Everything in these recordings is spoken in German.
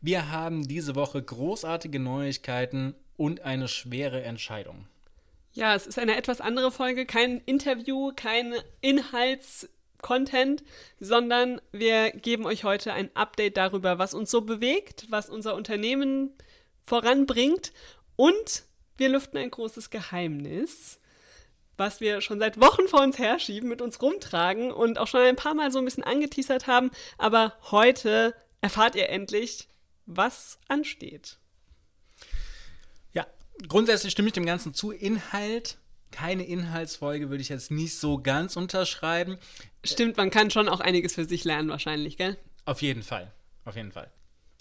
Wir haben diese Woche großartige Neuigkeiten und eine schwere Entscheidung. Ja, es ist eine etwas andere Folge, kein Interview, kein Inhaltscontent, sondern wir geben euch heute ein Update darüber, was uns so bewegt, was unser Unternehmen voranbringt. Und wir lüften ein großes Geheimnis, was wir schon seit Wochen vor uns herschieben, mit uns rumtragen und auch schon ein paar Mal so ein bisschen angeteasert haben, aber heute erfahrt ihr endlich, was ansteht. Ja, grundsätzlich stimme ich dem Ganzen zu. Inhalt, keine Inhaltsfolge würde ich jetzt nicht so ganz unterschreiben. Stimmt, man kann schon auch einiges für sich lernen wahrscheinlich, gell? Auf jeden Fall, auf jeden Fall.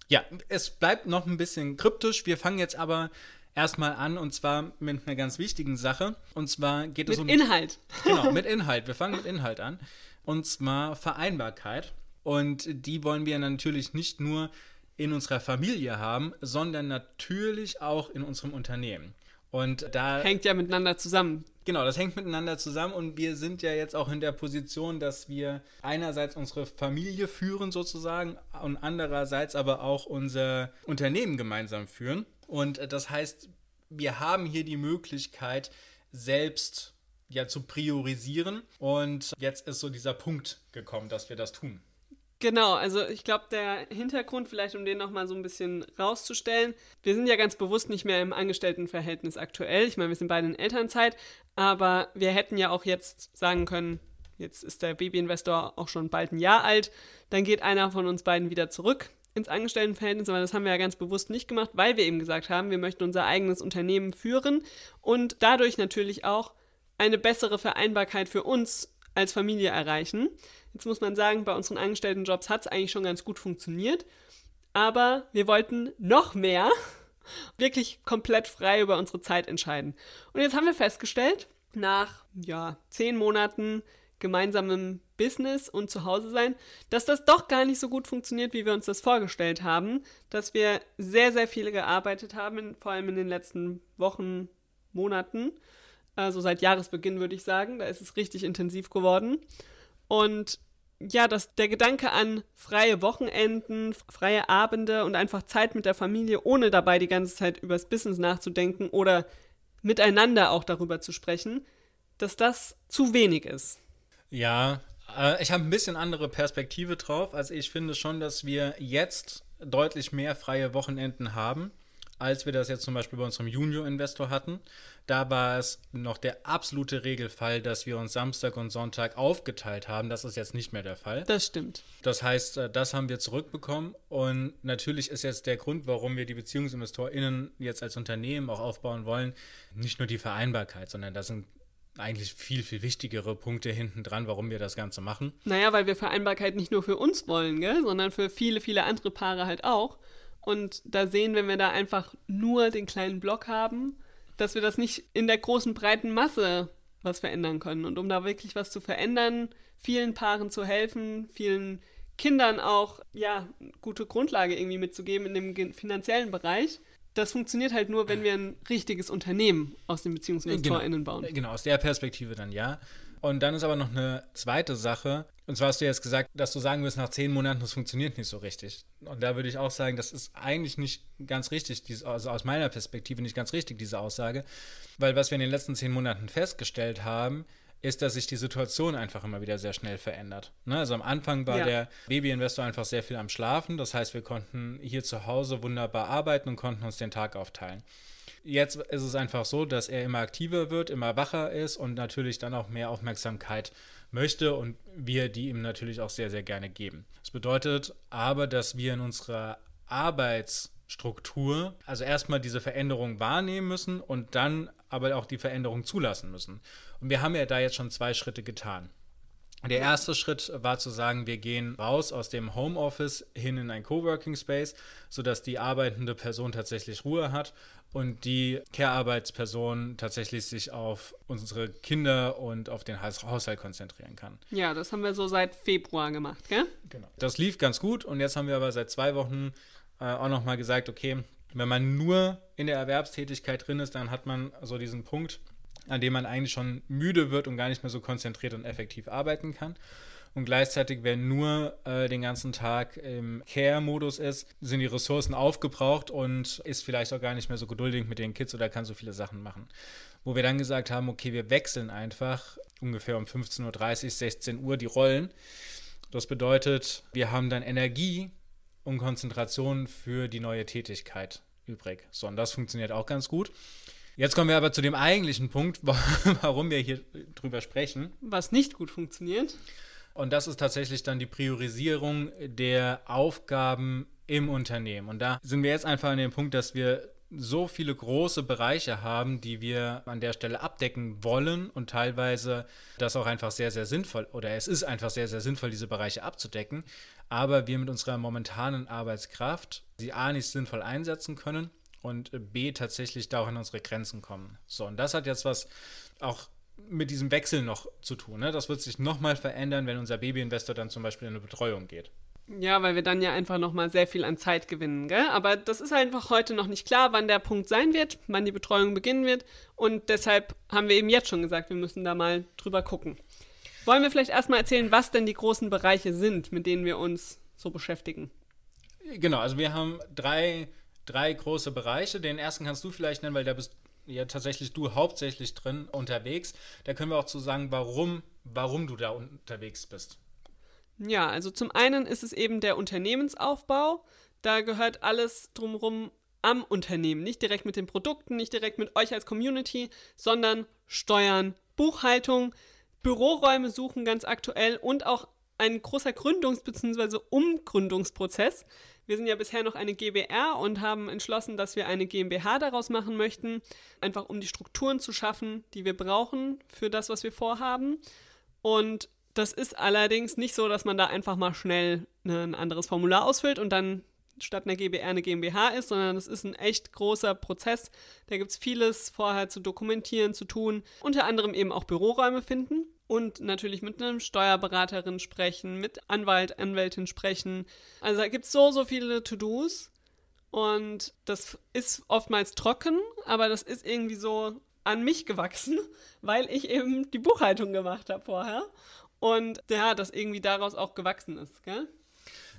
Ja, es bleibt noch ein bisschen kryptisch. Wir fangen jetzt aber erstmal an und zwar mit einer ganz wichtigen Sache. Und zwar geht mit es um. Inhalt. Genau, mit Inhalt. Wir fangen mit Inhalt an. Und zwar Vereinbarkeit. Und die wollen wir natürlich nicht nur in unserer Familie haben, sondern natürlich auch in unserem Unternehmen. Und da hängt ja miteinander zusammen. Genau, das hängt miteinander zusammen und wir sind ja jetzt auch in der Position, dass wir einerseits unsere Familie führen sozusagen und andererseits aber auch unser Unternehmen gemeinsam führen. Und das heißt, wir haben hier die Möglichkeit, selbst ja zu priorisieren. Und jetzt ist so dieser Punkt gekommen, dass wir das tun. Genau, also ich glaube, der Hintergrund, vielleicht um den nochmal so ein bisschen rauszustellen, wir sind ja ganz bewusst nicht mehr im Angestelltenverhältnis aktuell. Ich meine, wir sind beide in Elternzeit, aber wir hätten ja auch jetzt sagen können, jetzt ist der Babyinvestor auch schon bald ein Jahr alt, dann geht einer von uns beiden wieder zurück ins Angestelltenverhältnis, aber das haben wir ja ganz bewusst nicht gemacht, weil wir eben gesagt haben, wir möchten unser eigenes Unternehmen führen und dadurch natürlich auch eine bessere Vereinbarkeit für uns als Familie erreichen. Jetzt muss man sagen, bei unseren Angestelltenjobs hat es eigentlich schon ganz gut funktioniert. Aber wir wollten noch mehr wirklich komplett frei über unsere Zeit entscheiden. Und jetzt haben wir festgestellt, nach ja, zehn Monaten gemeinsamem Business und zu Hause sein, dass das doch gar nicht so gut funktioniert, wie wir uns das vorgestellt haben, dass wir sehr, sehr viel gearbeitet haben, vor allem in den letzten Wochen, Monaten, also seit Jahresbeginn würde ich sagen, da ist es richtig intensiv geworden. Und ja, dass der Gedanke an freie Wochenenden, freie Abende und einfach Zeit mit der Familie, ohne dabei die ganze Zeit übers Business nachzudenken oder miteinander auch darüber zu sprechen, dass das zu wenig ist. Ja, äh, ich habe ein bisschen andere Perspektive drauf. Also ich finde schon, dass wir jetzt deutlich mehr freie Wochenenden haben als wir das jetzt zum Beispiel bei unserem Junior-Investor hatten. Da war es noch der absolute Regelfall, dass wir uns Samstag und Sonntag aufgeteilt haben. Das ist jetzt nicht mehr der Fall. Das stimmt. Das heißt, äh, das haben wir zurückbekommen. Und natürlich ist jetzt der Grund, warum wir die BeziehungsinvestorInnen jetzt als Unternehmen auch aufbauen wollen, nicht nur die Vereinbarkeit, sondern da sind eigentlich viel, viel wichtigere Punkte hinten dran, warum wir das Ganze machen. Naja, weil wir Vereinbarkeit nicht nur für uns wollen, gell, sondern für viele, viele andere Paare halt auch. Und da sehen, wenn wir da einfach nur den kleinen Block haben, dass wir das nicht in der großen, breiten Masse was verändern können. Und um da wirklich was zu verändern, vielen Paaren zu helfen, vielen Kindern auch, ja, gute Grundlage irgendwie mitzugeben in dem finanziellen Bereich, das funktioniert halt nur, wenn wir ein richtiges Unternehmen aus den BeziehungsinvestorInnen genau. bauen. Genau, aus der Perspektive dann ja. Und dann ist aber noch eine zweite Sache. Und zwar hast du jetzt gesagt, dass du sagen wirst, nach zehn Monaten, das funktioniert nicht so richtig. Und da würde ich auch sagen, das ist eigentlich nicht ganz richtig, also aus meiner Perspektive nicht ganz richtig, diese Aussage. Weil was wir in den letzten zehn Monaten festgestellt haben, ist, dass sich die Situation einfach immer wieder sehr schnell verändert. Ne? Also am Anfang war ja. der Babyinvestor einfach sehr viel am Schlafen. Das heißt, wir konnten hier zu Hause wunderbar arbeiten und konnten uns den Tag aufteilen. Jetzt ist es einfach so, dass er immer aktiver wird, immer wacher ist und natürlich dann auch mehr Aufmerksamkeit möchte und wir die ihm natürlich auch sehr, sehr gerne geben. Das bedeutet aber, dass wir in unserer Arbeitsstruktur also erstmal diese Veränderung wahrnehmen müssen und dann aber auch die Veränderung zulassen müssen. Und wir haben ja da jetzt schon zwei Schritte getan. Der erste Schritt war zu sagen, wir gehen raus aus dem Homeoffice hin in ein Coworking Space, sodass die arbeitende Person tatsächlich Ruhe hat und die Care-Arbeitsperson tatsächlich sich auf unsere Kinder und auf den Haushalt konzentrieren kann. Ja, das haben wir so seit Februar gemacht, gell? Genau. Das lief ganz gut und jetzt haben wir aber seit zwei Wochen äh, auch nochmal gesagt, okay, wenn man nur in der Erwerbstätigkeit drin ist, dann hat man so diesen Punkt, an dem man eigentlich schon müde wird und gar nicht mehr so konzentriert und effektiv arbeiten kann. Und gleichzeitig, wenn nur äh, den ganzen Tag im Care-Modus ist, sind die Ressourcen aufgebraucht und ist vielleicht auch gar nicht mehr so geduldig mit den Kids oder kann so viele Sachen machen. Wo wir dann gesagt haben, okay, wir wechseln einfach ungefähr um 15.30 Uhr, 16 Uhr die Rollen. Das bedeutet, wir haben dann Energie und Konzentration für die neue Tätigkeit übrig. So, und das funktioniert auch ganz gut. Jetzt kommen wir aber zu dem eigentlichen Punkt, warum wir hier drüber sprechen. Was nicht gut funktioniert. Und das ist tatsächlich dann die Priorisierung der Aufgaben im Unternehmen. Und da sind wir jetzt einfach an dem Punkt, dass wir so viele große Bereiche haben, die wir an der Stelle abdecken wollen und teilweise das auch einfach sehr, sehr sinnvoll oder es ist einfach sehr, sehr sinnvoll, diese Bereiche abzudecken, aber wir mit unserer momentanen Arbeitskraft sie A nicht sinnvoll einsetzen können und B tatsächlich da auch an unsere Grenzen kommen. So, und das hat jetzt was auch mit diesem Wechsel noch zu tun. Ne? Das wird sich nochmal verändern, wenn unser Babyinvestor dann zum Beispiel in eine Betreuung geht. Ja, weil wir dann ja einfach nochmal sehr viel an Zeit gewinnen, gell? Aber das ist einfach heute noch nicht klar, wann der Punkt sein wird, wann die Betreuung beginnen wird. Und deshalb haben wir eben jetzt schon gesagt, wir müssen da mal drüber gucken. Wollen wir vielleicht erstmal erzählen, was denn die großen Bereiche sind, mit denen wir uns so beschäftigen? Genau, also wir haben drei, drei große Bereiche. Den ersten kannst du vielleicht nennen, weil da bist ja tatsächlich du hauptsächlich drin unterwegs. Da können wir auch zu sagen, warum, warum du da unterwegs bist. Ja, also zum einen ist es eben der Unternehmensaufbau. Da gehört alles drumherum am Unternehmen, nicht direkt mit den Produkten, nicht direkt mit euch als Community, sondern Steuern, Buchhaltung, Büroräume suchen ganz aktuell und auch ein großer Gründungs- bzw. Umgründungsprozess. Wir sind ja bisher noch eine GBR und haben entschlossen, dass wir eine GmbH daraus machen möchten, einfach um die Strukturen zu schaffen, die wir brauchen für das, was wir vorhaben. Und das ist allerdings nicht so, dass man da einfach mal schnell ein anderes Formular ausfüllt und dann statt einer GBR eine GmbH ist, sondern es ist ein echt großer Prozess. Da gibt es vieles vorher zu dokumentieren, zu tun, unter anderem eben auch Büroräume finden und natürlich mit einem Steuerberaterin sprechen, mit Anwalt, Anwältin sprechen. Also da gibt es so, so viele To-Dos und das ist oftmals trocken, aber das ist irgendwie so an mich gewachsen, weil ich eben die Buchhaltung gemacht habe vorher und ja, das irgendwie daraus auch gewachsen ist, gell?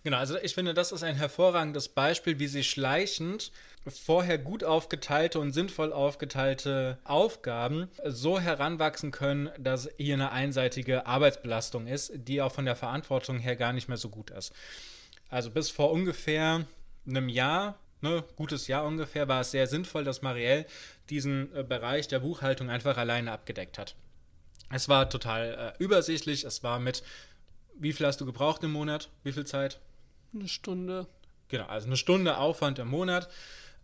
Genau, also ich finde, das ist ein hervorragendes Beispiel, wie sie schleichend vorher gut aufgeteilte und sinnvoll aufgeteilte Aufgaben so heranwachsen können, dass hier eine einseitige Arbeitsbelastung ist, die auch von der Verantwortung her gar nicht mehr so gut ist. Also bis vor ungefähr einem Jahr, ne, gutes Jahr ungefähr, war es sehr sinnvoll, dass Marielle diesen äh, Bereich der Buchhaltung einfach alleine abgedeckt hat. Es war total äh, übersichtlich, es war mit, wie viel hast du gebraucht im Monat? Wie viel Zeit? Eine Stunde. Genau, also eine Stunde Aufwand im Monat.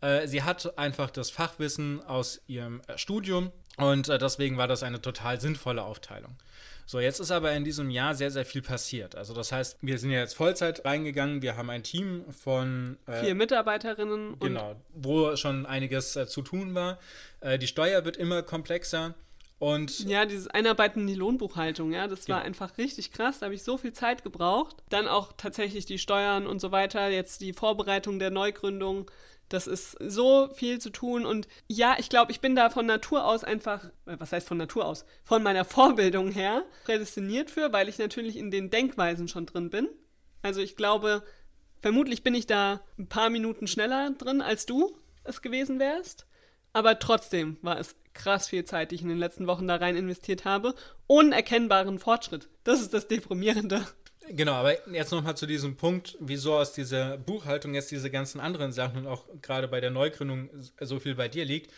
Äh, sie hat einfach das Fachwissen aus ihrem äh, Studium und äh, deswegen war das eine total sinnvolle Aufteilung. So, jetzt ist aber in diesem Jahr sehr, sehr viel passiert. Also das heißt, wir sind ja jetzt Vollzeit reingegangen. Wir haben ein Team von vier Mitarbeiterinnen. Genau, wo schon einiges zu tun war. Die Steuer wird immer komplexer. Und ja, dieses Einarbeiten in die Lohnbuchhaltung, ja, das war ja. einfach richtig krass. Da habe ich so viel Zeit gebraucht. Dann auch tatsächlich die Steuern und so weiter. Jetzt die Vorbereitung der Neugründung. Das ist so viel zu tun. Und ja, ich glaube, ich bin da von Natur aus einfach, äh, was heißt von Natur aus? Von meiner Vorbildung her prädestiniert für, weil ich natürlich in den Denkweisen schon drin bin. Also ich glaube, vermutlich bin ich da ein paar Minuten schneller drin, als du es gewesen wärst. Aber trotzdem war es krass viel Zeit, die ich in den letzten Wochen da rein investiert habe. Unerkennbaren Fortschritt. Das ist das Deprimierende. Genau, aber jetzt nochmal zu diesem Punkt, wieso aus dieser Buchhaltung jetzt diese ganzen anderen Sachen und auch gerade bei der Neugründung so viel bei dir liegt.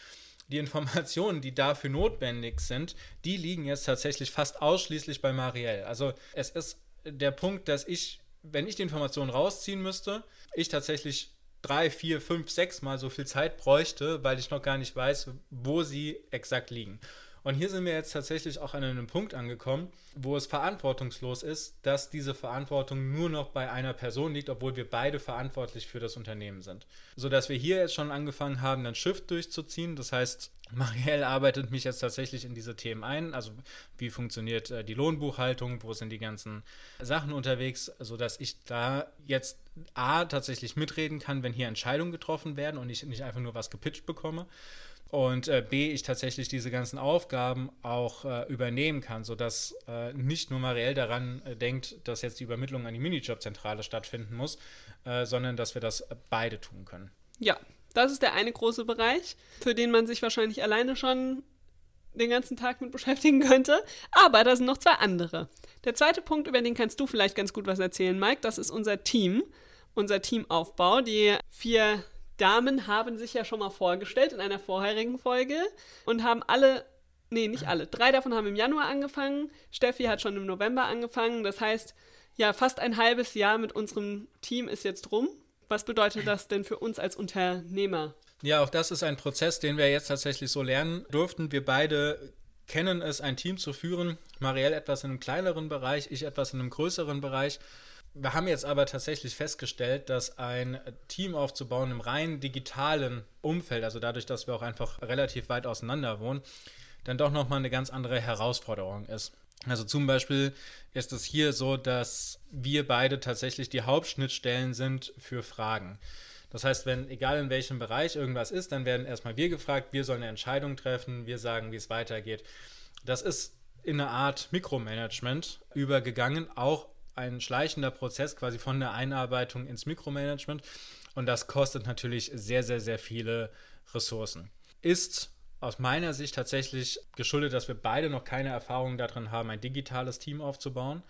Die Informationen, die dafür notwendig sind, die liegen jetzt tatsächlich fast ausschließlich bei Marielle. Also es ist der Punkt, dass ich, wenn ich die Informationen rausziehen müsste, ich tatsächlich drei, vier, fünf, sechs Mal so viel Zeit bräuchte, weil ich noch gar nicht weiß, wo sie exakt liegen. Und hier sind wir jetzt tatsächlich auch an einem Punkt angekommen, wo es verantwortungslos ist, dass diese Verantwortung nur noch bei einer Person liegt, obwohl wir beide verantwortlich für das Unternehmen sind. Sodass wir hier jetzt schon angefangen haben, ein Shift durchzuziehen. Das heißt, Marielle arbeitet mich jetzt tatsächlich in diese Themen ein. Also wie funktioniert äh, die Lohnbuchhaltung, wo sind die ganzen Sachen unterwegs, sodass ich da jetzt A tatsächlich mitreden kann, wenn hier Entscheidungen getroffen werden und ich nicht einfach nur was gepitcht bekomme. Und äh, B, ich tatsächlich diese ganzen Aufgaben auch äh, übernehmen kann, sodass äh, nicht nur Marielle daran äh, denkt, dass jetzt die Übermittlung an die Minijobzentrale stattfinden muss, äh, sondern dass wir das beide tun können. Ja, das ist der eine große Bereich, für den man sich wahrscheinlich alleine schon den ganzen Tag mit beschäftigen könnte. Aber da sind noch zwei andere. Der zweite Punkt, über den kannst du vielleicht ganz gut was erzählen, Mike, das ist unser Team, unser Teamaufbau. Die vier Damen haben sich ja schon mal vorgestellt in einer vorherigen Folge und haben alle, nee, nicht alle, drei davon haben im Januar angefangen. Steffi hat schon im November angefangen. Das heißt, ja, fast ein halbes Jahr mit unserem Team ist jetzt rum. Was bedeutet das denn für uns als Unternehmer? Ja, auch das ist ein Prozess, den wir jetzt tatsächlich so lernen durften. Wir beide kennen es, ein Team zu führen. Marielle etwas in einem kleineren Bereich, ich etwas in einem größeren Bereich. Wir haben jetzt aber tatsächlich festgestellt, dass ein Team aufzubauen im rein digitalen Umfeld, also dadurch, dass wir auch einfach relativ weit auseinander wohnen, dann doch nochmal eine ganz andere Herausforderung ist. Also zum Beispiel ist es hier so, dass wir beide tatsächlich die Hauptschnittstellen sind für Fragen. Das heißt, wenn egal in welchem Bereich irgendwas ist, dann werden erstmal wir gefragt, wir sollen eine Entscheidung treffen, wir sagen, wie es weitergeht. Das ist in eine Art Mikromanagement übergegangen, auch ein schleichender Prozess quasi von der Einarbeitung ins Mikromanagement und das kostet natürlich sehr, sehr, sehr viele Ressourcen. Ist aus meiner Sicht tatsächlich geschuldet, dass wir beide noch keine Erfahrung darin haben, ein digitales Team aufzubauen.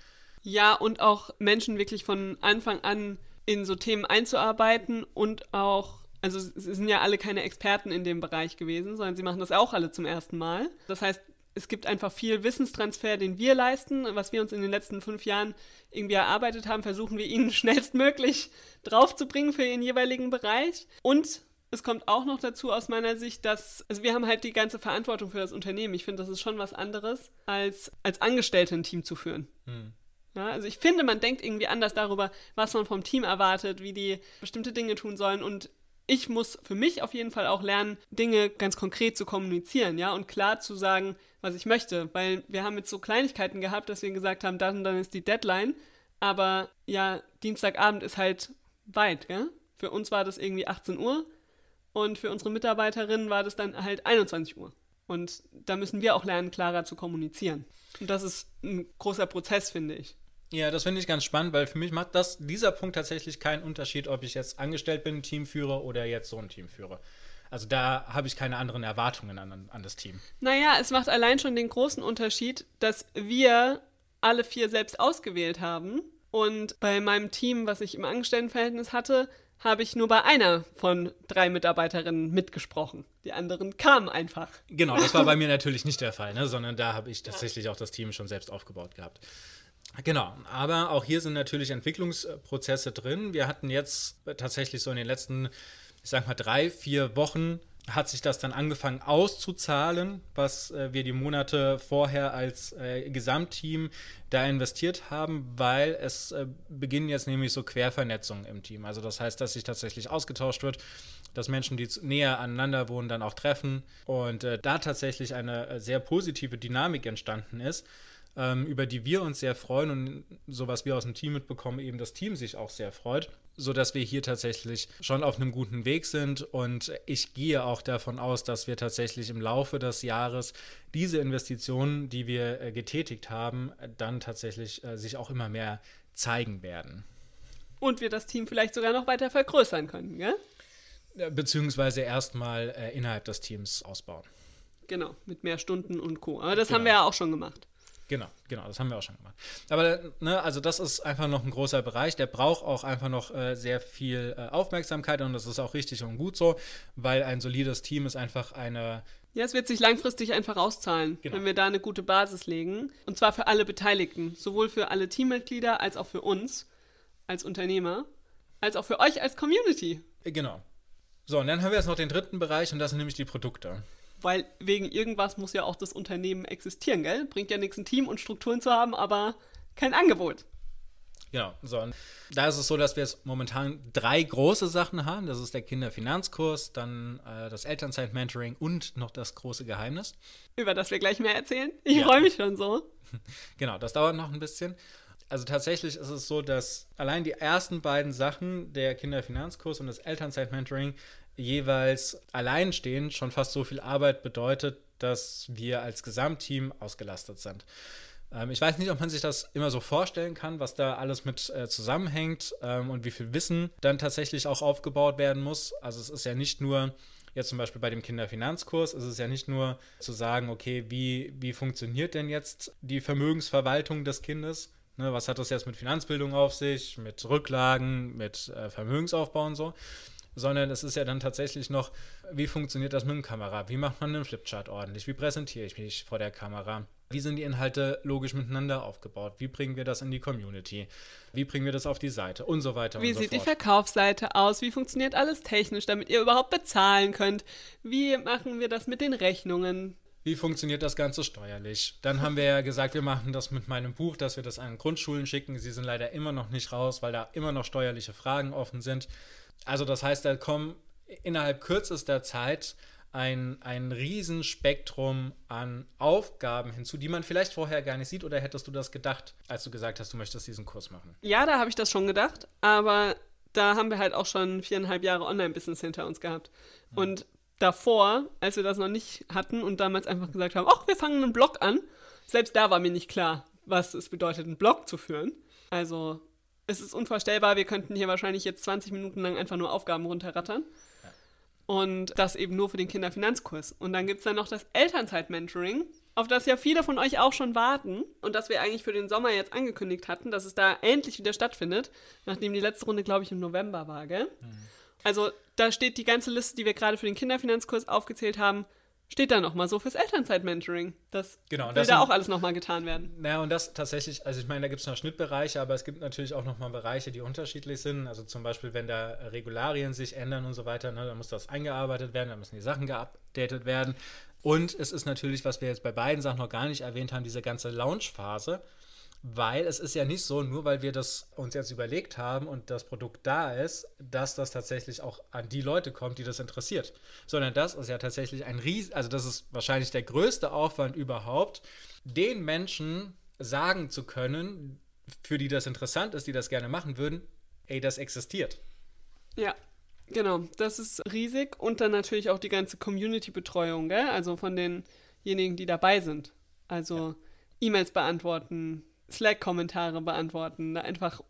Ja, und auch Menschen wirklich von Anfang an in so Themen einzuarbeiten und auch, also sie sind ja alle keine Experten in dem Bereich gewesen, sondern sie machen das auch alle zum ersten Mal. Das heißt, es gibt einfach viel Wissenstransfer, den wir leisten. Was wir uns in den letzten fünf Jahren irgendwie erarbeitet haben, versuchen wir ihnen schnellstmöglich draufzubringen für ihren jeweiligen Bereich. Und es kommt auch noch dazu aus meiner Sicht, dass, also wir haben halt die ganze Verantwortung für das Unternehmen. Ich finde, das ist schon was anderes, als als Angestellte ein Team zu führen. Hm. Ja, also ich finde, man denkt irgendwie anders darüber, was man vom Team erwartet, wie die bestimmte Dinge tun sollen. Und ich muss für mich auf jeden Fall auch lernen, Dinge ganz konkret zu kommunizieren, ja, und klar zu sagen, was ich möchte. Weil wir haben jetzt so Kleinigkeiten gehabt, dass wir gesagt haben, dann, dann ist die Deadline. Aber ja, Dienstagabend ist halt weit, gell? Für uns war das irgendwie 18 Uhr und für unsere Mitarbeiterinnen war das dann halt 21 Uhr. Und da müssen wir auch lernen, klarer zu kommunizieren. Und das ist ein großer Prozess, finde ich. Ja, das finde ich ganz spannend, weil für mich macht das dieser Punkt tatsächlich keinen Unterschied, ob ich jetzt angestellt bin, Team führe oder jetzt so ein Team führe. Also da habe ich keine anderen Erwartungen an, an das Team. Naja, es macht allein schon den großen Unterschied, dass wir alle vier selbst ausgewählt haben. Und bei meinem Team, was ich im Angestelltenverhältnis hatte, habe ich nur bei einer von drei Mitarbeiterinnen mitgesprochen. Die anderen kamen einfach. Genau, das war bei mir natürlich nicht der Fall, ne? sondern da habe ich tatsächlich auch das Team schon selbst aufgebaut gehabt. Genau, aber auch hier sind natürlich Entwicklungsprozesse drin. Wir hatten jetzt tatsächlich so in den letzten, ich sag mal, drei, vier Wochen hat sich das dann angefangen auszuzahlen, was äh, wir die Monate vorher als äh, Gesamtteam da investiert haben, weil es äh, beginnen jetzt nämlich so Quervernetzungen im Team. Also das heißt, dass sich tatsächlich ausgetauscht wird, dass Menschen, die näher aneinander wohnen, dann auch treffen und äh, da tatsächlich eine äh, sehr positive Dynamik entstanden ist ähm, über die wir uns sehr freuen und so was wir aus dem Team mitbekommen, eben das Team sich auch sehr freut, sodass wir hier tatsächlich schon auf einem guten Weg sind und ich gehe auch davon aus, dass wir tatsächlich im Laufe des Jahres diese Investitionen, die wir äh, getätigt haben, dann tatsächlich äh, sich auch immer mehr zeigen werden. Und wir das Team vielleicht sogar noch weiter vergrößern können, gell? Beziehungsweise erstmal äh, innerhalb des Teams ausbauen. Genau, mit mehr Stunden und Co. Aber das genau. haben wir ja auch schon gemacht. Genau, genau, das haben wir auch schon gemacht. Aber ne, also das ist einfach noch ein großer Bereich, der braucht auch einfach noch äh, sehr viel äh, Aufmerksamkeit und das ist auch richtig und gut so, weil ein solides Team ist einfach eine. Ja, es wird sich langfristig einfach auszahlen, genau. wenn wir da eine gute Basis legen. Und zwar für alle Beteiligten, sowohl für alle Teammitglieder als auch für uns als Unternehmer, als auch für euch als Community. Genau. So, und dann haben wir jetzt noch den dritten Bereich und das sind nämlich die Produkte weil wegen irgendwas muss ja auch das Unternehmen existieren, gell? Bringt ja nichts, ein Team und Strukturen zu haben, aber kein Angebot. Genau, so. Und da ist es so, dass wir jetzt momentan drei große Sachen haben. Das ist der Kinderfinanzkurs, dann äh, das Elternzeit-Mentoring und noch das große Geheimnis. Über das wir gleich mehr erzählen. Ich ja. freue mich schon so. Genau, das dauert noch ein bisschen. Also tatsächlich ist es so, dass allein die ersten beiden Sachen, der Kinderfinanzkurs und das Elternzeit-Mentoring, jeweils alleinstehend schon fast so viel Arbeit bedeutet, dass wir als Gesamtteam ausgelastet sind. Ähm, ich weiß nicht, ob man sich das immer so vorstellen kann, was da alles mit äh, zusammenhängt ähm, und wie viel Wissen dann tatsächlich auch aufgebaut werden muss. Also es ist ja nicht nur jetzt zum Beispiel bei dem Kinderfinanzkurs ist es ja nicht nur zu sagen, okay, wie, wie funktioniert denn jetzt die Vermögensverwaltung des Kindes? Ne, was hat das jetzt mit Finanzbildung auf sich, mit Rücklagen, mit äh, Vermögensaufbau und so? sondern es ist ja dann tatsächlich noch, wie funktioniert das mit dem Kamera? Wie macht man einen Flipchart ordentlich? Wie präsentiere ich mich vor der Kamera? Wie sind die Inhalte logisch miteinander aufgebaut? Wie bringen wir das in die Community? Wie bringen wir das auf die Seite? Und so weiter Wie und so sieht fort. die Verkaufsseite aus? Wie funktioniert alles technisch, damit ihr überhaupt bezahlen könnt? Wie machen wir das mit den Rechnungen? Wie funktioniert das Ganze steuerlich? Dann haben wir ja gesagt, wir machen das mit meinem Buch, dass wir das an Grundschulen schicken. Sie sind leider immer noch nicht raus, weil da immer noch steuerliche Fragen offen sind. Also das heißt, da kommen innerhalb kürzester Zeit ein, ein Riesenspektrum an Aufgaben hinzu, die man vielleicht vorher gar nicht sieht. Oder hättest du das gedacht, als du gesagt hast, du möchtest diesen Kurs machen? Ja, da habe ich das schon gedacht, aber da haben wir halt auch schon viereinhalb Jahre Online-Business hinter uns gehabt. Mhm. Und davor, als wir das noch nicht hatten und damals einfach gesagt haben, ach, wir fangen einen Blog an, selbst da war mir nicht klar, was es bedeutet, einen Blog zu führen. Also es ist unvorstellbar, wir könnten hier wahrscheinlich jetzt 20 Minuten lang einfach nur Aufgaben runterrattern. Und das eben nur für den Kinderfinanzkurs. Und dann gibt es dann noch das Elternzeit-Mentoring, auf das ja viele von euch auch schon warten und das wir eigentlich für den Sommer jetzt angekündigt hatten, dass es da endlich wieder stattfindet, nachdem die letzte Runde, glaube ich, im November war, gell? Mhm. Also da steht die ganze Liste, die wir gerade für den Kinderfinanzkurs aufgezählt haben, steht da nochmal so fürs Elternzeit-Mentoring. Das genau, will das da sind, auch alles nochmal getan werden. Naja, und das tatsächlich, also ich meine, da gibt es noch Schnittbereiche, aber es gibt natürlich auch nochmal Bereiche, die unterschiedlich sind. Also zum Beispiel, wenn da Regularien sich ändern und so weiter, ne, dann muss das eingearbeitet werden, dann müssen die Sachen geupdatet werden. Und es ist natürlich, was wir jetzt bei beiden Sachen noch gar nicht erwähnt haben, diese ganze Launch-Phase. Weil es ist ja nicht so, nur weil wir das uns jetzt überlegt haben und das Produkt da ist, dass das tatsächlich auch an die Leute kommt, die das interessiert. Sondern das ist ja tatsächlich ein Ries, also das ist wahrscheinlich der größte Aufwand überhaupt, den Menschen sagen zu können, für die das interessant ist, die das gerne machen würden, ey, das existiert. Ja, genau, das ist riesig und dann natürlich auch die ganze Community-Betreuung? Also von denjenigen, die dabei sind. Also ja. E-Mails beantworten, Slack-Kommentare beantworten, einfach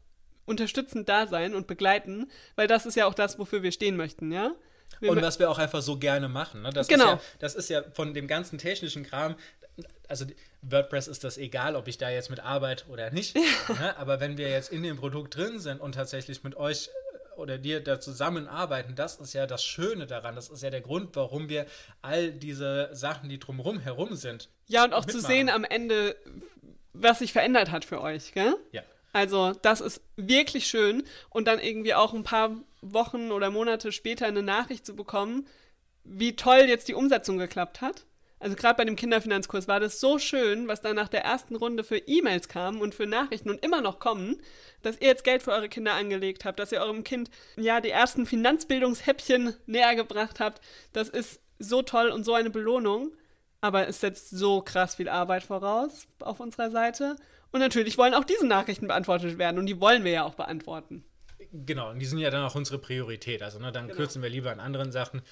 unterstützend da sein und begleiten, weil das ist ja auch das, wofür wir stehen möchten, ja? Wir und was wir auch einfach so gerne machen. Ne? Das genau. Ist ja, das ist ja von dem ganzen technischen Kram, also WordPress ist das egal, ob ich da jetzt mit arbeite oder nicht. Ja. Ne? Aber wenn wir jetzt in dem Produkt drin sind und tatsächlich mit euch äh, oder dir da zusammenarbeiten, das ist ja das Schöne daran. Das ist ja der Grund, warum wir all diese Sachen, die drumherum herum sind. Ja, und auch mitmachen. zu sehen am Ende, was sich verändert hat für euch, gell? Ja. Also, das ist wirklich schön. Und dann irgendwie auch ein paar Wochen oder Monate später eine Nachricht zu bekommen, wie toll jetzt die Umsetzung geklappt hat. Also gerade bei dem Kinderfinanzkurs war das so schön, was da nach der ersten Runde für E-Mails kam und für Nachrichten und immer noch kommen, dass ihr jetzt Geld für eure Kinder angelegt habt, dass ihr eurem Kind ja die ersten Finanzbildungshäppchen näher gebracht habt. Das ist so toll und so eine Belohnung aber es setzt so krass viel Arbeit voraus auf unserer Seite. Und natürlich wollen auch diese Nachrichten beantwortet werden und die wollen wir ja auch beantworten. Genau, und die sind ja dann auch unsere Priorität. Also ne, dann genau. kürzen wir lieber an anderen Sachen,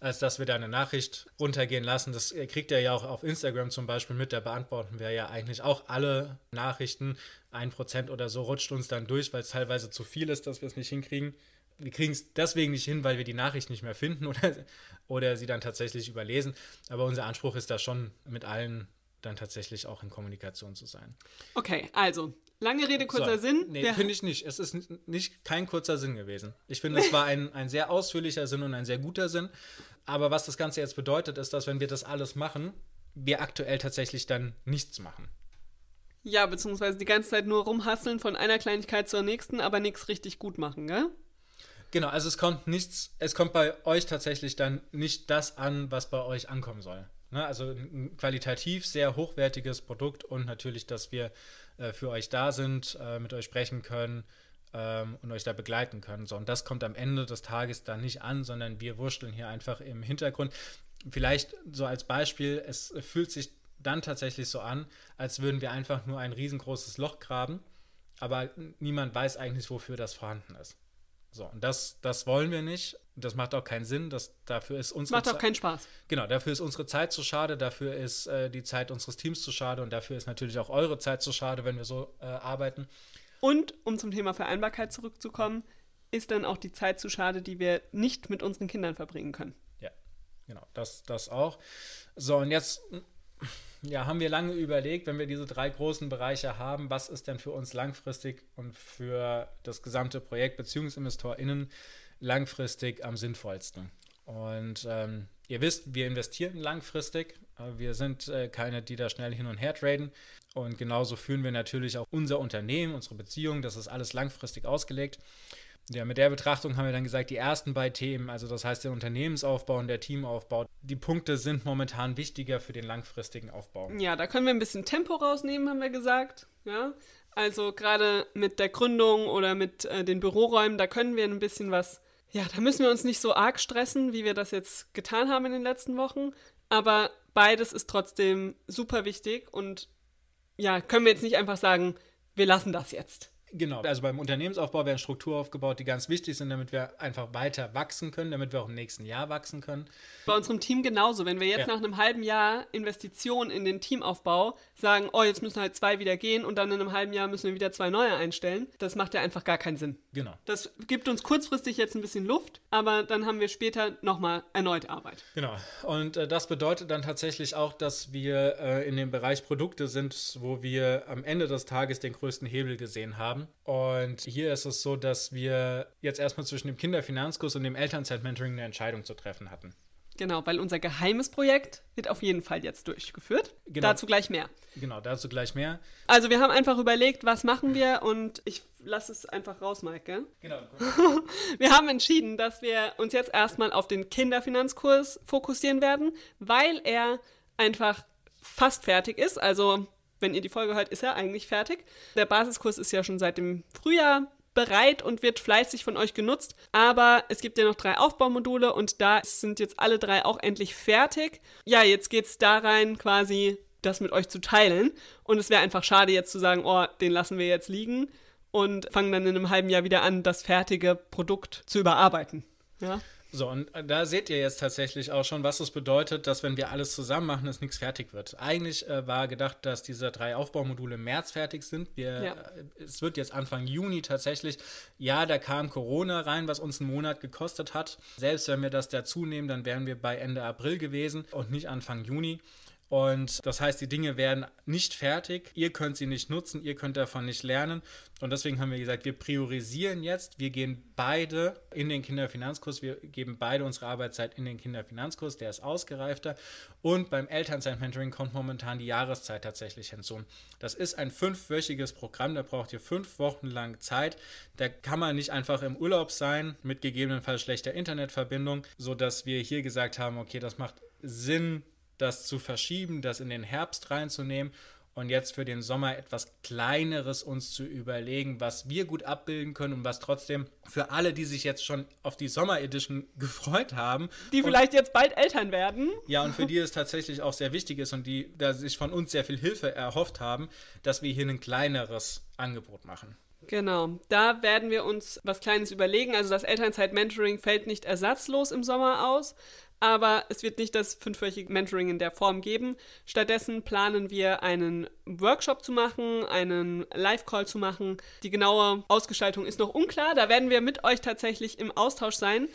als dass wir da eine Nachricht runtergehen lassen. Das kriegt ihr ja auch auf Instagram zum Beispiel mit. Da beantworten wir ja eigentlich auch alle Nachrichten. Ein Prozent oder so rutscht uns dann durch, weil es teilweise zu viel ist, dass wir es nicht hinkriegen wir kriegen es deswegen nicht hin, weil wir die Nachricht nicht mehr finden oder, oder sie dann tatsächlich überlesen. Aber unser Anspruch ist da schon, mit allen dann tatsächlich auch in Kommunikation zu sein. Okay, also, lange Rede, kurzer so, Sinn. Nee, finde ich nicht. Es ist nicht kein kurzer Sinn gewesen. Ich finde, es war ein, ein sehr ausführlicher Sinn und ein sehr guter Sinn. Aber was das Ganze jetzt bedeutet, ist, dass wenn wir das alles machen, wir aktuell tatsächlich dann nichts machen. Ja, beziehungsweise die ganze Zeit nur rumhasseln von einer Kleinigkeit zur nächsten, aber nichts richtig gut machen, gell? Genau, also es kommt nichts, es kommt bei euch tatsächlich dann nicht das an, was bei euch ankommen soll. Ne? Also ein qualitativ sehr hochwertiges Produkt und natürlich, dass wir äh, für euch da sind, äh, mit euch sprechen können ähm, und euch da begleiten können. So, und das kommt am Ende des Tages dann nicht an, sondern wir wursteln hier einfach im Hintergrund. Vielleicht so als Beispiel, es fühlt sich dann tatsächlich so an, als würden wir einfach nur ein riesengroßes Loch graben, aber niemand weiß eigentlich, wofür das vorhanden ist. So, und das, das wollen wir nicht. Das macht auch keinen Sinn. Das, dafür ist unsere Macht auch keinen Spaß. Genau, dafür ist unsere Zeit zu schade, dafür ist äh, die Zeit unseres Teams zu schade und dafür ist natürlich auch eure Zeit zu schade, wenn wir so äh, arbeiten. Und um zum Thema Vereinbarkeit zurückzukommen, ist dann auch die Zeit zu schade, die wir nicht mit unseren Kindern verbringen können. Ja, genau, das, das auch. So, und jetzt ja, haben wir lange überlegt, wenn wir diese drei großen Bereiche haben, was ist denn für uns langfristig und für das gesamte Projekt BeziehungsinvestorInnen langfristig am sinnvollsten. Und ähm, ihr wisst, wir investieren langfristig. Wir sind äh, keine, die da schnell hin und her traden. Und genauso führen wir natürlich auch unser Unternehmen, unsere Beziehung. Das ist alles langfristig ausgelegt. Ja, mit der Betrachtung haben wir dann gesagt, die ersten beiden Themen, also das heißt der Unternehmensaufbau und der Teamaufbau, die Punkte sind momentan wichtiger für den langfristigen Aufbau. Ja, da können wir ein bisschen Tempo rausnehmen, haben wir gesagt. Ja, also gerade mit der Gründung oder mit äh, den Büroräumen, da können wir ein bisschen was, ja, da müssen wir uns nicht so arg stressen, wie wir das jetzt getan haben in den letzten Wochen. Aber beides ist trotzdem super wichtig und ja, können wir jetzt nicht einfach sagen, wir lassen das jetzt. Genau, also beim Unternehmensaufbau werden Strukturen aufgebaut, die ganz wichtig sind, damit wir einfach weiter wachsen können, damit wir auch im nächsten Jahr wachsen können. Bei unserem Team genauso. Wenn wir jetzt ja. nach einem halben Jahr Investition in den Teamaufbau sagen, oh, jetzt müssen halt zwei wieder gehen und dann in einem halben Jahr müssen wir wieder zwei neue einstellen, das macht ja einfach gar keinen Sinn. Genau. Das gibt uns kurzfristig jetzt ein bisschen Luft, aber dann haben wir später nochmal erneut Arbeit. Genau. Und äh, das bedeutet dann tatsächlich auch, dass wir äh, in dem Bereich Produkte sind, wo wir am Ende des Tages den größten Hebel gesehen haben haben. Und hier ist es so, dass wir jetzt erstmal zwischen dem Kinderfinanzkurs und dem Elternzeit-Mentoring eine Entscheidung zu treffen hatten. Genau, weil unser geheimes Projekt wird auf jeden Fall jetzt durchgeführt. Genau. Dazu gleich mehr. Genau, dazu gleich mehr. Also wir haben einfach überlegt, was machen wir und ich lasse es einfach raus, Maike. Genau. wir haben entschieden, dass wir uns jetzt erstmal auf den Kinderfinanzkurs fokussieren werden, weil er einfach fast fertig ist. Also wenn ihr die Folge hört, ist er eigentlich fertig. Der Basiskurs ist ja schon seit dem Frühjahr bereit und wird fleißig von euch genutzt. Aber es gibt ja noch drei Aufbaumodule und da sind jetzt alle drei auch endlich fertig. Ja, jetzt geht es da rein, quasi das mit euch zu teilen. Und es wäre einfach schade, jetzt zu sagen, oh, den lassen wir jetzt liegen und fangen dann in einem halben Jahr wieder an, das fertige Produkt zu überarbeiten. Ja. So, und da seht ihr jetzt tatsächlich auch schon, was es bedeutet, dass wenn wir alles zusammen machen, dass nichts fertig wird. Eigentlich äh, war gedacht, dass diese drei Aufbaumodule im März fertig sind. Wir, ja. äh, es wird jetzt Anfang Juni tatsächlich. Ja, da kam Corona rein, was uns einen Monat gekostet hat. Selbst wenn wir das dazu nehmen, dann wären wir bei Ende April gewesen und nicht Anfang Juni. Und das heißt, die Dinge werden nicht fertig. Ihr könnt sie nicht nutzen, ihr könnt davon nicht lernen. Und deswegen haben wir gesagt, wir priorisieren jetzt. Wir gehen beide in den Kinderfinanzkurs. Wir geben beide unsere Arbeitszeit in den Kinderfinanzkurs. Der ist ausgereifter. Und beim Elternzeit-Mentoring kommt momentan die Jahreszeit tatsächlich hinzu. Das ist ein fünfwöchiges Programm. Da braucht ihr fünf Wochen lang Zeit. Da kann man nicht einfach im Urlaub sein mit gegebenenfalls schlechter Internetverbindung, sodass wir hier gesagt haben, okay, das macht Sinn, das zu verschieben, das in den Herbst reinzunehmen und jetzt für den Sommer etwas Kleineres uns zu überlegen, was wir gut abbilden können und was trotzdem für alle, die sich jetzt schon auf die Sommer Edition gefreut haben. Die vielleicht jetzt bald Eltern werden. Ja, und für die es tatsächlich auch sehr wichtig ist und die da sich von uns sehr viel Hilfe erhofft haben, dass wir hier ein kleineres Angebot machen. Genau, da werden wir uns was Kleines überlegen. Also das Elternzeit-Mentoring fällt nicht ersatzlos im Sommer aus, aber es wird nicht das fünfwöchige Mentoring in der Form geben. Stattdessen planen wir einen Workshop zu machen, einen Live-Call zu machen. Die genaue Ausgestaltung ist noch unklar. Da werden wir mit euch tatsächlich im Austausch sein.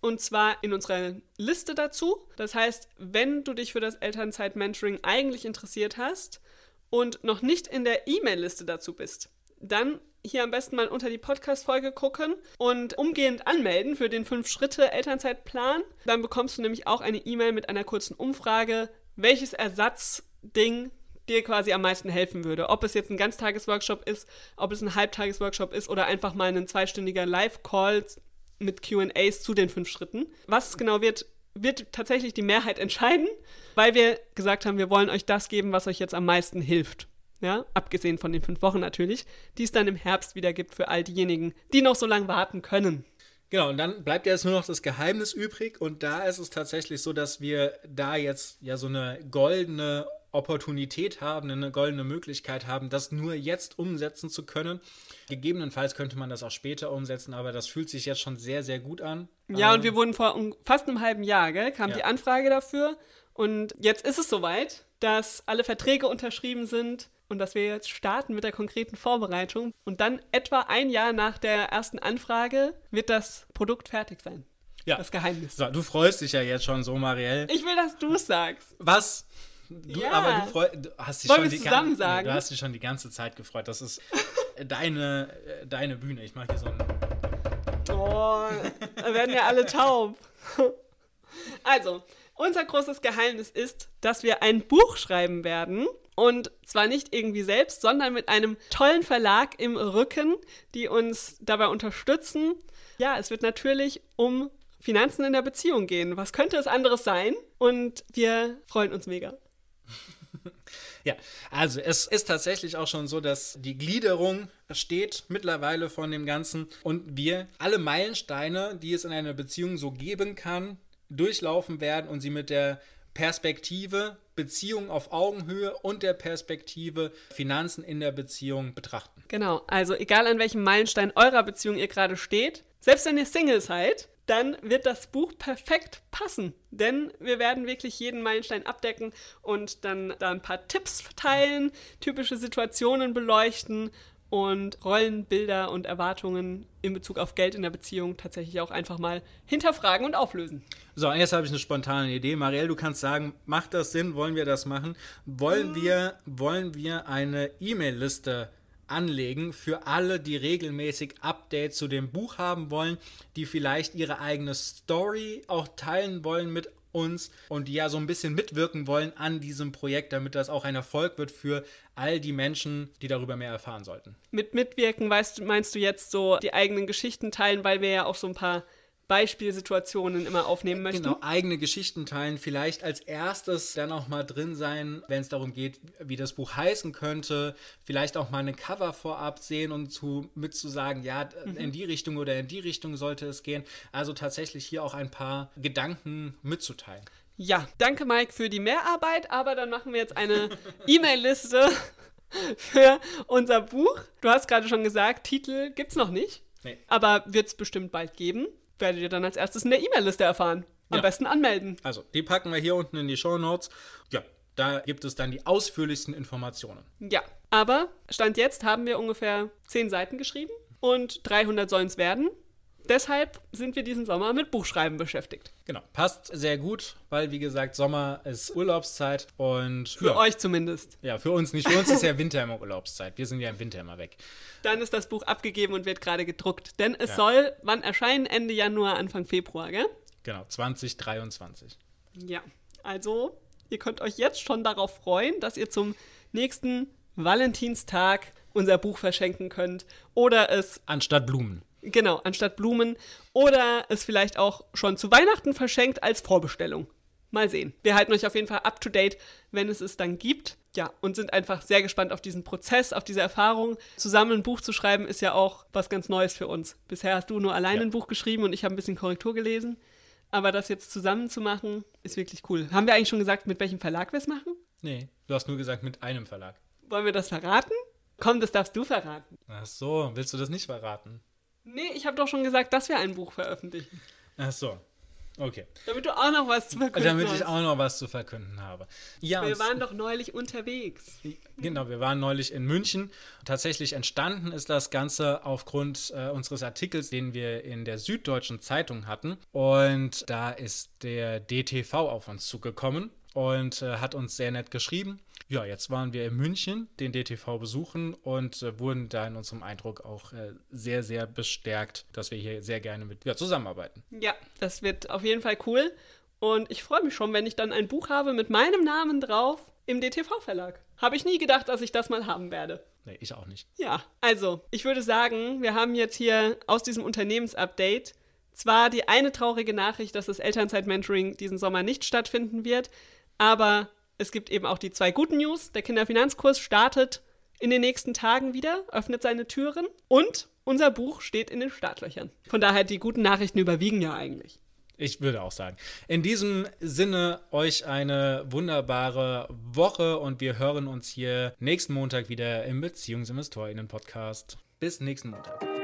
Und zwar in unserer Liste dazu. Das heißt, wenn du dich für das Elternzeit-Mentoring eigentlich interessiert hast und noch nicht in der E-Mail-Liste dazu bist, dann hier am besten mal unter die Podcast-Folge gucken und umgehend anmelden für den 5-Schritte-Elternzeitplan. Dann bekommst du nämlich auch eine E-Mail mit einer kurzen Umfrage, welches Ersatzding dir quasi am meisten helfen würde. Ob es jetzt ein Ganztagesworkshop ist, ob es ein Halbtagesworkshop ist oder einfach mal ein zweistündiger Live-Call mit QAs zu den fünf Schritten. Was genau wird, wird tatsächlich die Mehrheit entscheiden, weil wir gesagt haben, wir wollen euch das geben, was euch jetzt am meisten hilft ja, abgesehen von den fünf Wochen natürlich, die es dann im Herbst wieder gibt für all diejenigen, die noch so lange warten können. Genau, und dann bleibt jetzt nur noch das Geheimnis übrig und da ist es tatsächlich so, dass wir da jetzt ja so eine goldene Opportunität haben, eine goldene Möglichkeit haben, das nur jetzt umsetzen zu können. Gegebenenfalls könnte man das auch später umsetzen, aber das fühlt sich jetzt schon sehr, sehr gut an. Ja, ähm, und wir wurden vor fast einem halben Jahr, gell, kam Ja. die Anfrage dafür. Und jetzt ist es soweit, dass alle Verträge unterschrieben sind und dass wir jetzt starten mit der konkreten Vorbereitung. Und dann etwa ein Jahr nach der ersten Anfrage wird das Produkt fertig sein. Ja. Das Geheimnis. So, du freust dich ja jetzt schon so, Marielle. Ich will, dass du es sagst. Was? Du, Ja. aber du, freu, du hast dich Wollen schon wir die zusammen sagen? Du hast dich schon die ganze Zeit gefreut. Das ist deine, äh, deine Bühne. Ich mache hier so ein. Oh, da werden ja alle taub. Also, unser großes Geheimnis ist, dass wir ein Buch schreiben werden. Und zwar nicht irgendwie selbst, sondern mit einem tollen Verlag im Rücken, die uns dabei unterstützen. Ja, es wird natürlich um Finanzen in der Beziehung gehen. Was könnte es anderes sein? Und wir freuen uns mega. Ja, also es ist tatsächlich auch schon so, dass die Gliederung steht mittlerweile von dem Ganzen und wir alle Meilensteine, die es in einer Beziehung so geben kann, durchlaufen werden und sie mit der Perspektive Beziehung auf Augenhöhe und der Perspektive Finanzen in der Beziehung betrachten. Genau, also egal an welchem Meilenstein eurer Beziehung ihr gerade steht, selbst wenn ihr Single seid, dann wird das Buch perfekt passen. Denn wir werden wirklich jeden Meilenstein abdecken und dann da ein paar Tipps verteilen, typische Situationen beleuchten und Rollen, Bilder und Erwartungen in Bezug auf Geld in der Beziehung tatsächlich auch einfach mal hinterfragen und auflösen. So, jetzt habe ich eine spontane Idee. Marielle, du kannst sagen, macht das Sinn? Wollen wir das machen? Wollen wir, wollen wir eine E-Mail-Liste anlegen für alle, die regelmäßig Updates zu dem Buch haben wollen, die vielleicht ihre eigene Story auch teilen wollen mit uns und die ja so ein bisschen mitwirken wollen an diesem Projekt, damit das auch ein Erfolg wird für all die Menschen, die darüber mehr erfahren sollten. Mit Mitwirken weißt, meinst du jetzt so die eigenen Geschichten teilen, weil wir ja auch so ein paar Beispielsituationen immer aufnehmen möchten? Genau, eigene Geschichten teilen, vielleicht als erstes dann auch mal drin sein, wenn es darum geht, wie das Buch heißen könnte, vielleicht auch mal eine Cover vorab sehen und zu, mit zu sagen, ja, in die Richtung oder in die Richtung sollte es gehen. Also tatsächlich hier auch ein paar Gedanken mitzuteilen. Ja, danke Mike für die Mehrarbeit, aber dann machen wir jetzt eine E-Mail-Liste für unser Buch. Du hast gerade schon gesagt, Titel gibt's noch nicht, Nee. aber wird's bestimmt bald geben. Werdet ihr dann als erstes in der E-Mail-Liste erfahren. Am Ja. besten anmelden. Also, die packen wir hier unten in die Show Notes. Ja, da gibt es dann die ausführlichsten Informationen. Ja, aber Stand jetzt haben wir ungefähr 10 Seiten geschrieben und 300 sollen es werden. Deshalb sind wir diesen Sommer mit Buchschreiben beschäftigt. Genau, passt sehr gut, weil wie gesagt, Sommer ist Urlaubszeit und Für ja, euch zumindest. ja, für uns nicht. Für uns ist ja Winter immer Urlaubszeit. Wir sind ja im Winter immer weg. Dann ist das Buch abgegeben und wird gerade gedruckt. Denn es Ja. soll, wann erscheinen? Ende Januar, Anfang Februar, gell? Genau, 2023. Ja, also ihr könnt euch jetzt schon darauf freuen, dass ihr zum nächsten Valentinstag unser Buch verschenken könnt oder es, Anstatt Blumen. Genau, anstatt Blumen oder es vielleicht auch schon zu Weihnachten verschenkt als Vorbestellung. Mal sehen. Wir halten euch auf jeden Fall up to date, wenn es es dann gibt. Ja, und sind einfach sehr gespannt auf diesen Prozess, auf diese Erfahrung. Zusammen ein Buch zu schreiben ist ja auch was ganz Neues für uns. Bisher hast du nur alleine Ja. ein Buch geschrieben und ich habe ein bisschen Korrektur gelesen. Aber das jetzt zusammen zu machen, ist wirklich cool. Haben wir eigentlich schon gesagt, mit welchem Verlag wir es machen? Nee, du hast nur gesagt mit einem Verlag. Wollen wir das verraten? Komm, das darfst du verraten. Ach so, willst du das nicht verraten? Nee, ich habe doch schon gesagt, dass wir ein Buch veröffentlichen. Ach so. Okay. Damit du auch noch was zu verkünden Damit ich hast. auch noch was zu verkünden habe. Ja, Wir waren doch neulich unterwegs. Genau, wir waren neulich in München. Tatsächlich entstanden ist das Ganze aufgrund äh, unseres Artikels, den wir in der Süddeutschen Zeitung hatten. Und da ist der DTV auf uns zugekommen und äh, hat uns sehr nett geschrieben. Ja, jetzt waren wir in München, den DTV besuchen und äh, wurden da in unserem Eindruck auch äh, sehr, sehr bestärkt, dass wir hier sehr gerne mit ja, zusammenarbeiten. Ja, das wird auf jeden Fall cool. Und ich freue mich schon, wenn ich dann ein Buch habe mit meinem Namen drauf im DTV-Verlag. Habe ich nie gedacht, dass ich das mal haben werde. Nee, ich auch nicht. Ja, also, ich würde sagen, wir haben jetzt hier aus diesem Unternehmensupdate zwar die eine traurige Nachricht, dass das Elternzeit-Mentoring diesen Sommer nicht stattfinden wird, aber es gibt eben auch die zwei guten News. Der Kinderfinanzkurs startet in den nächsten Tagen wieder, öffnet seine Türen und unser Buch steht in den Startlöchern. Von daher, die guten Nachrichten überwiegen ja eigentlich. Ich würde auch sagen. In diesem Sinne euch eine wunderbare Woche und wir hören uns hier nächsten Montag wieder im BeziehungsinvestorInnen-Podcast. Bis nächsten Montag.